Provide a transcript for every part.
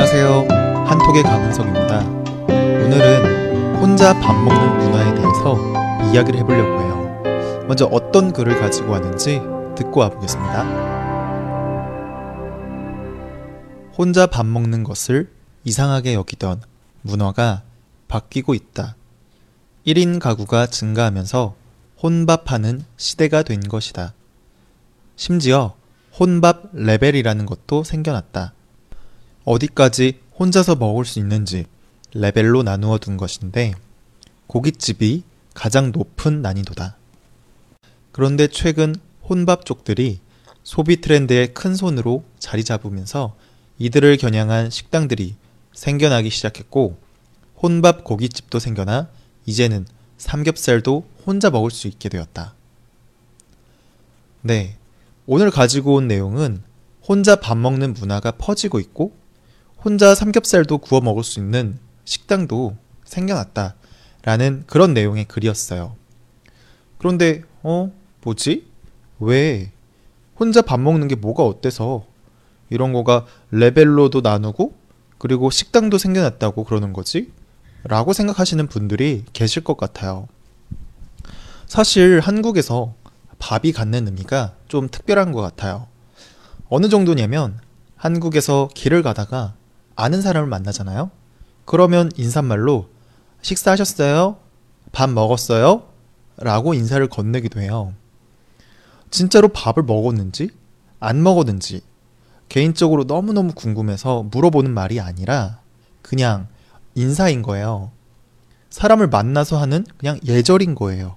안녕하세요. 한톡의 강은성입니다. 오늘은 혼자 밥 먹는 문화에 대해서 이야기를 해보려고 해요. 먼저 어떤 글을 가지고 왔는지 듣고 와보겠습니다. 혼자 밥 먹는 것을 이상하게 여기던 문화가 바뀌고 있다. 1인 가구가 증가하면서 혼밥하는 시대가 된 것이다. 심지어 혼밥 레벨이라는 것도 생겨났다. 어디까지 혼자서 먹을 수 있는지 레벨로 나누어 둔 것인데 고깃집이 가장 높은 난이도다. 그런데 최근 혼밥 쪽들이 소비 트렌드의 큰 손으로 자리 잡으면서 이들을 겨냥한 식당들이 생겨나기 시작했고 혼밥 고깃집도 생겨나 이제는 삼겹살도 혼자 먹을 수 있게 되었다. 네. 오늘 가지고 온 내용은 혼자 밥 먹는 문화가 퍼지고 있고 혼자 삼겹살도 구워 먹을 수 있는 식당도 생겨났다. 라는 그런 내용의 글이었어요. 그런데, 어, 뭐지? 왜? 혼자 밥 먹는 게 뭐가 어때서? 이런 거가 레벨로도 나누고, 그리고 식당도 생겨났다고 그러는 거지? 라고 생각하시는 분들이 계실 것 같아요. 사실 한국에서 밥이 갖는 의미가 좀 특별한 것 같아요. 어느 정도냐면 한국에서 길을 가다가 아는 사람을 만나잖아요. 그러면 인사말로 식사하셨어요? 밥 먹었어요? 라고 인사를 건네기도 해요. 진짜로 밥을 먹었는지 안 먹었는지 개인적으로 너무너무 궁금해서 물어보는 말이 아니라 그냥 인사인 거예요. 사람을 만나서 하는 그냥 예절인 거예요.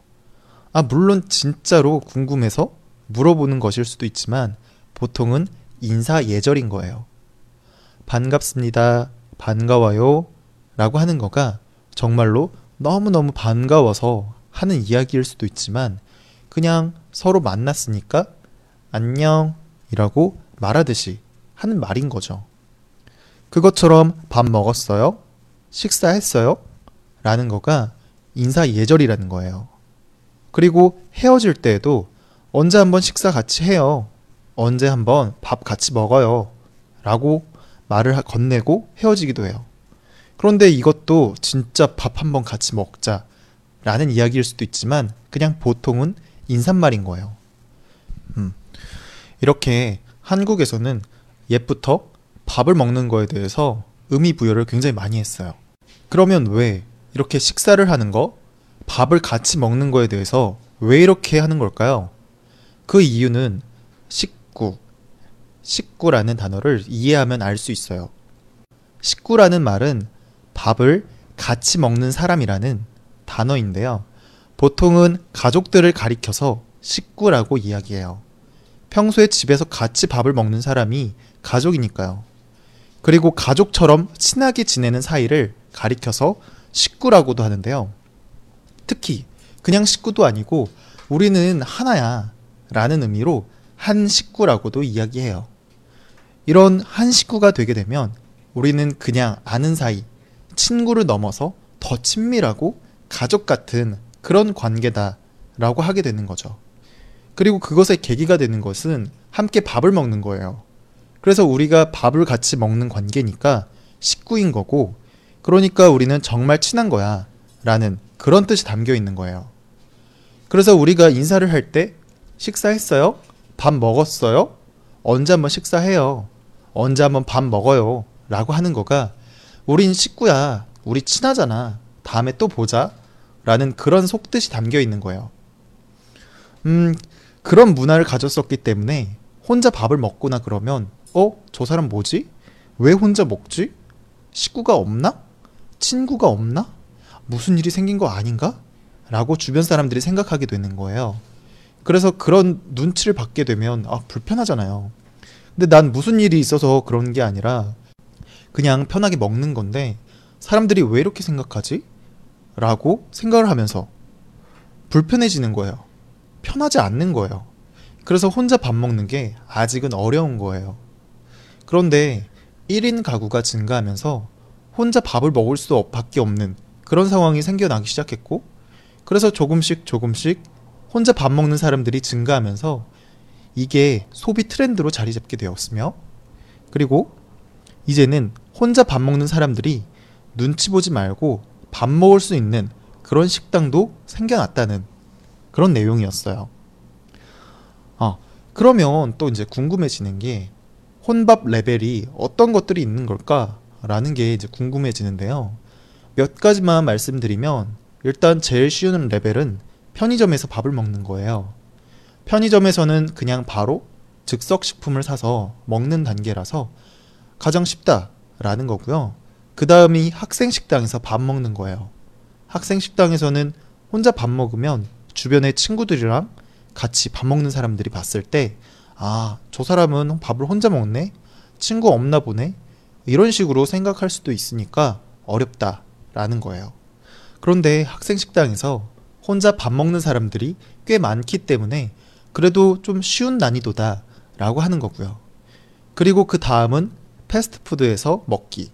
아, 물론 진짜로 궁금해서 물어보는 것일 수도 있지만 보통은 인사 예절인 거예요. 반갑습니다. 반가워요. 라고 하는 거가 정말로 너무너무 반가워서 하는 이야기일 수도 있지만 그냥 서로 만났으니까 안녕 이라고 말하듯이 하는 말인 거죠. 그것처럼 밥 먹었어요? 식사했어요? 라는 거가 인사 예절이라는 거예요. 그리고 헤어질 때에도 언제 한번 식사 같이 해요. 언제 한번 밥 같이 먹어요. 라고 말을 건네고 헤어지기도 해요. 그런데 이것도 진짜 밥 한 번 같이 먹자 라는 이야기일 수도 있지만 그냥 보통은 인사말인 거예요. 음. 이렇게 한국에서는 옛부터 밥을 먹는 거에 대해서 의미 부여를 굉장히 많이 했어요. 그러면 왜 이렇게 식사를 하는 거, 밥을 같이 먹는 거에 대해서 왜 이렇게 하는 걸까요? 그 이유는 식구, 식구라는 단어를 이해하면 알 수 있어요. 식구라는 말은 밥을 같이 먹는 사람이라는 단어인데요. 보통은 가족들을 가리켜서 식구라고 이야기해요. 평소에 집에서 같이 밥을 먹는 사람이 가족이니까요. 그리고 가족처럼 친하게 지내는 사이를 가리켜서 식구라고도 하는데요. 특히 그냥 식구도 아니고 우리는 하나야 라는 의미로 한 식구라고도 이야기해요. 이런 한 식구가 되게 되면 우리는 그냥 아는 사이, 친구를 넘어서 더 친밀하고 가족 같은 그런 관계다라고 하게 되는 거죠. 그리고 그것의 계기가 되는 것은 함께 밥을 먹는 거예요. 그래서 우리가 밥을 같이 먹는 관계니까 식구인 거고, 그러니까 우리는 정말 친한 거야. 라는 그런 뜻이 담겨 있는 거예요. 그래서 우리가 인사를 할 때, 식사했어요? 밥 먹었어요? 언제 한번 식사해요? 언제 한번 밥 먹어요? 라고 하는 거가 우린 식구야. 우리 친하잖아. 다음에 또 보자. 라는 그런 속뜻이 담겨 있는 거예요. 음, 그런 문화를 가졌었기 때문에 혼자 밥을 먹거나 그러면, 어? 저 사람 뭐지? 왜 혼자 먹지? 식구가 없나? 친구가 없나? 무슨 일이 생긴 거 아닌가? 라고 주변 사람들이 생각하게 되는 거예요. 그래서 그런 눈치를 받게 되면, 아, 불편하잖아요. 근데 난 무슨 일이 있어서 그런 게 아니라, 그냥 편하게 먹는 건데 사람들이 왜 이렇게 생각하지? 라고 생각을 하면서 불편해지는 거예요. 편하지 않는 거예요. 그래서 혼자 밥 먹는 게 아직은 어려운 거예요. 그런데 1인 가구가 증가하면서 혼자 밥을 먹을 수 밖에 없는 그런 상황이 생겨나기 시작했고, 그래서 조금씩 조금씩 혼자 밥 먹는 사람들이 증가하면서 이게 소비 트렌드로 자리 잡게 되었으며, 그리고 이제는 혼자 밥 먹는 사람들이 눈치 보지 말고 밥 먹을 수 있는 그런 식당도 생겨났다는 그런 내용이었어요. 어, 그러면 또 이제 궁금해지는 게 혼밥 레벨이 어떤 것들이 있는 걸까라는 게 이제 궁금해지는데요. 몇 가지만 말씀드리면 일단 제일 쉬운 레벨은 편의점에서 밥을 먹는 거예요. 편의점에서는 그냥 바로 즉석 식품을 사서 먹는 단계라서 가장 쉽다라는 거고요. 그 다음이 학생 식당에서 밥 먹는 거예요. 학생 식당에서는 혼자 밥 먹으면 주변의 친구들이랑 같이 밥 먹는 사람들이 봤을 때, 아, 저 사람은 밥을 혼자 먹네? 친구 없나 보네? 이런 식으로 생각할 수도 있으니까 어렵다라는 거예요. 그런데 학생 식당에서 혼자 밥 먹는 사람들이 꽤 많기 때문에 그래도 좀 쉬운 난이도다 라고 하는 거고요. 그리고 그 다음은 패스트푸드에서 먹기,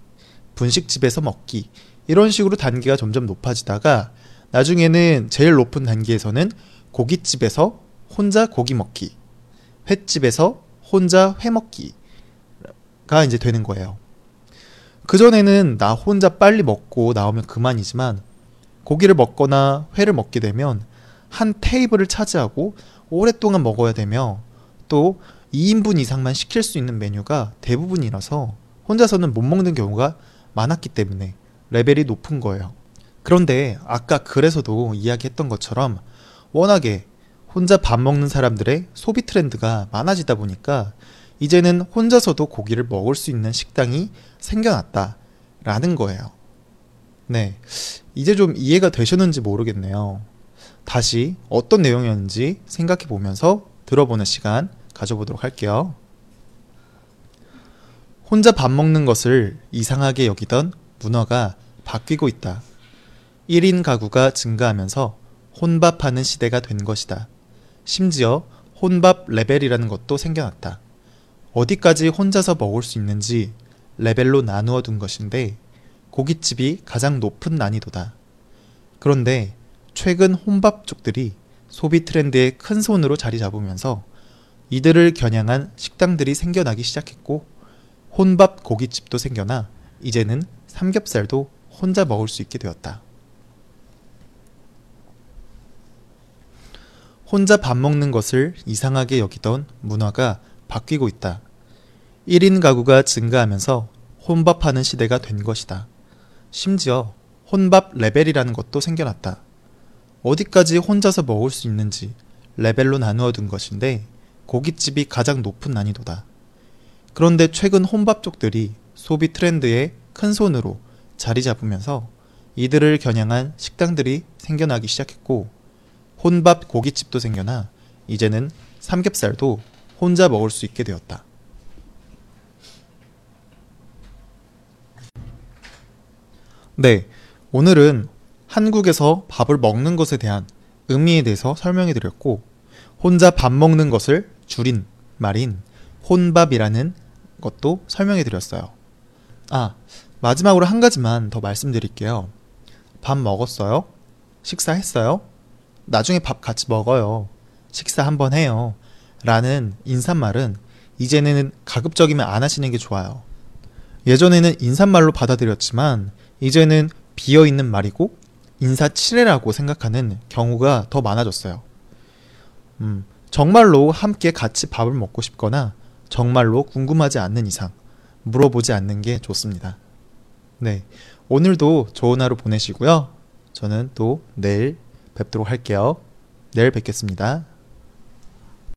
분식집에서 먹기, 이런 식으로 단계가 점점 높아지다가 나중에는 제일 높은 단계에서는 고깃집에서 혼자 고기 먹기, 횟집에서 혼자 회 먹기가 이제 되는 거예요. 그전에는 나 혼자 빨리 먹고 나오면 그만이지만 고기를 먹거나 회를 먹게 되면 한 테이블을 차지하고 오랫동안 먹어야 되며 또 2인분 이상만 시킬 수 있는 메뉴가 대부분이라서 혼자서는 못 먹는 경우가 많았기 때문에 레벨이 높은 거예요. 그런데 아까 글에서도 이야기했던 것처럼 워낙에 혼자 밥 먹는 사람들의 소비 트렌드가 많아지다 보니까 이제는 혼자서도 고기를 먹을 수 있는 식당이 생겨났다라는 거예요. 네. 이제 좀 이해가 되셨는지 모르겠네요. 다시 어떤 내용이었는지 생각해 보면서 들어보는 시간 가져보도록 할게요. 혼자 밥 먹는 것을 이상하게 여기던 문화가 바뀌고 있다. 1인 가구가 증가하면서 혼밥하는 시대가 된 것이다. 심지어 혼밥 레벨이라는 것도 생겨났다. 어디까지 혼자서 먹을 수 있는지 레벨로 나누어 둔 것인데 고깃집이 가장 높은 난이도다. 그런데 최근 혼밥족들이 소비 트렌드의 큰 손으로 자리 잡으면서 이들을 겨냥한 식당들이 생겨나기 시작했고 혼밥 고깃집도 생겨나 이제는 삼겹살도 혼자 먹을 수 있게 되었다. 혼자 밥 먹는 것을 이상하게 여기던 문화가 바뀌고 있다. 1인 가구가 증가하면서 혼밥하는 시대가 된 것이다. 심지어 혼밥 레벨이라는 것도 생겨났다. 어디까지 혼자서 먹을 수 있는지 레벨로 나누어 둔 것인데 고깃집이 가장 높은 난이도다. 그런데 최근 혼밥족들이 소비 트렌드의 큰 손으로 자리 잡으면서 이들을 겨냥한 식당들이 생겨나기 시작했고 혼밥 고깃집도 생겨나 이제는 삼겹살도 혼자 먹을 수 있게 되었다. 네, 오늘은 한국에서 밥을 먹는 것에 대한 의미에 대해서 설명해 드렸고, 혼자 밥 먹는 것을 줄인 말인 혼밥이라는 것도 설명해 드렸어요. 아, 마지막으로 한 가지만 더 말씀드릴게요. 밥 먹었어요? 식사했어요? 나중에 밥 같이 먹어요. 식사 한번 해요. 라는 인사말은 이제는 가급적이면 안 하시는 게 좋아요. 예전에는 인사말로 받아들였지만 이제는 비어 있는 말이고 인사치레라고 생각하는 경우가 더 많아졌어요. 음, 정말로 함께 같이 밥을 먹고 싶거나 정말로 궁금하지 않는 이상 물어보지 않는 게 좋습니다. 네. 오늘도 좋은 하루 보내시고요. 저는 또 내일 뵙도록 할게요. 내일 뵙겠습니다.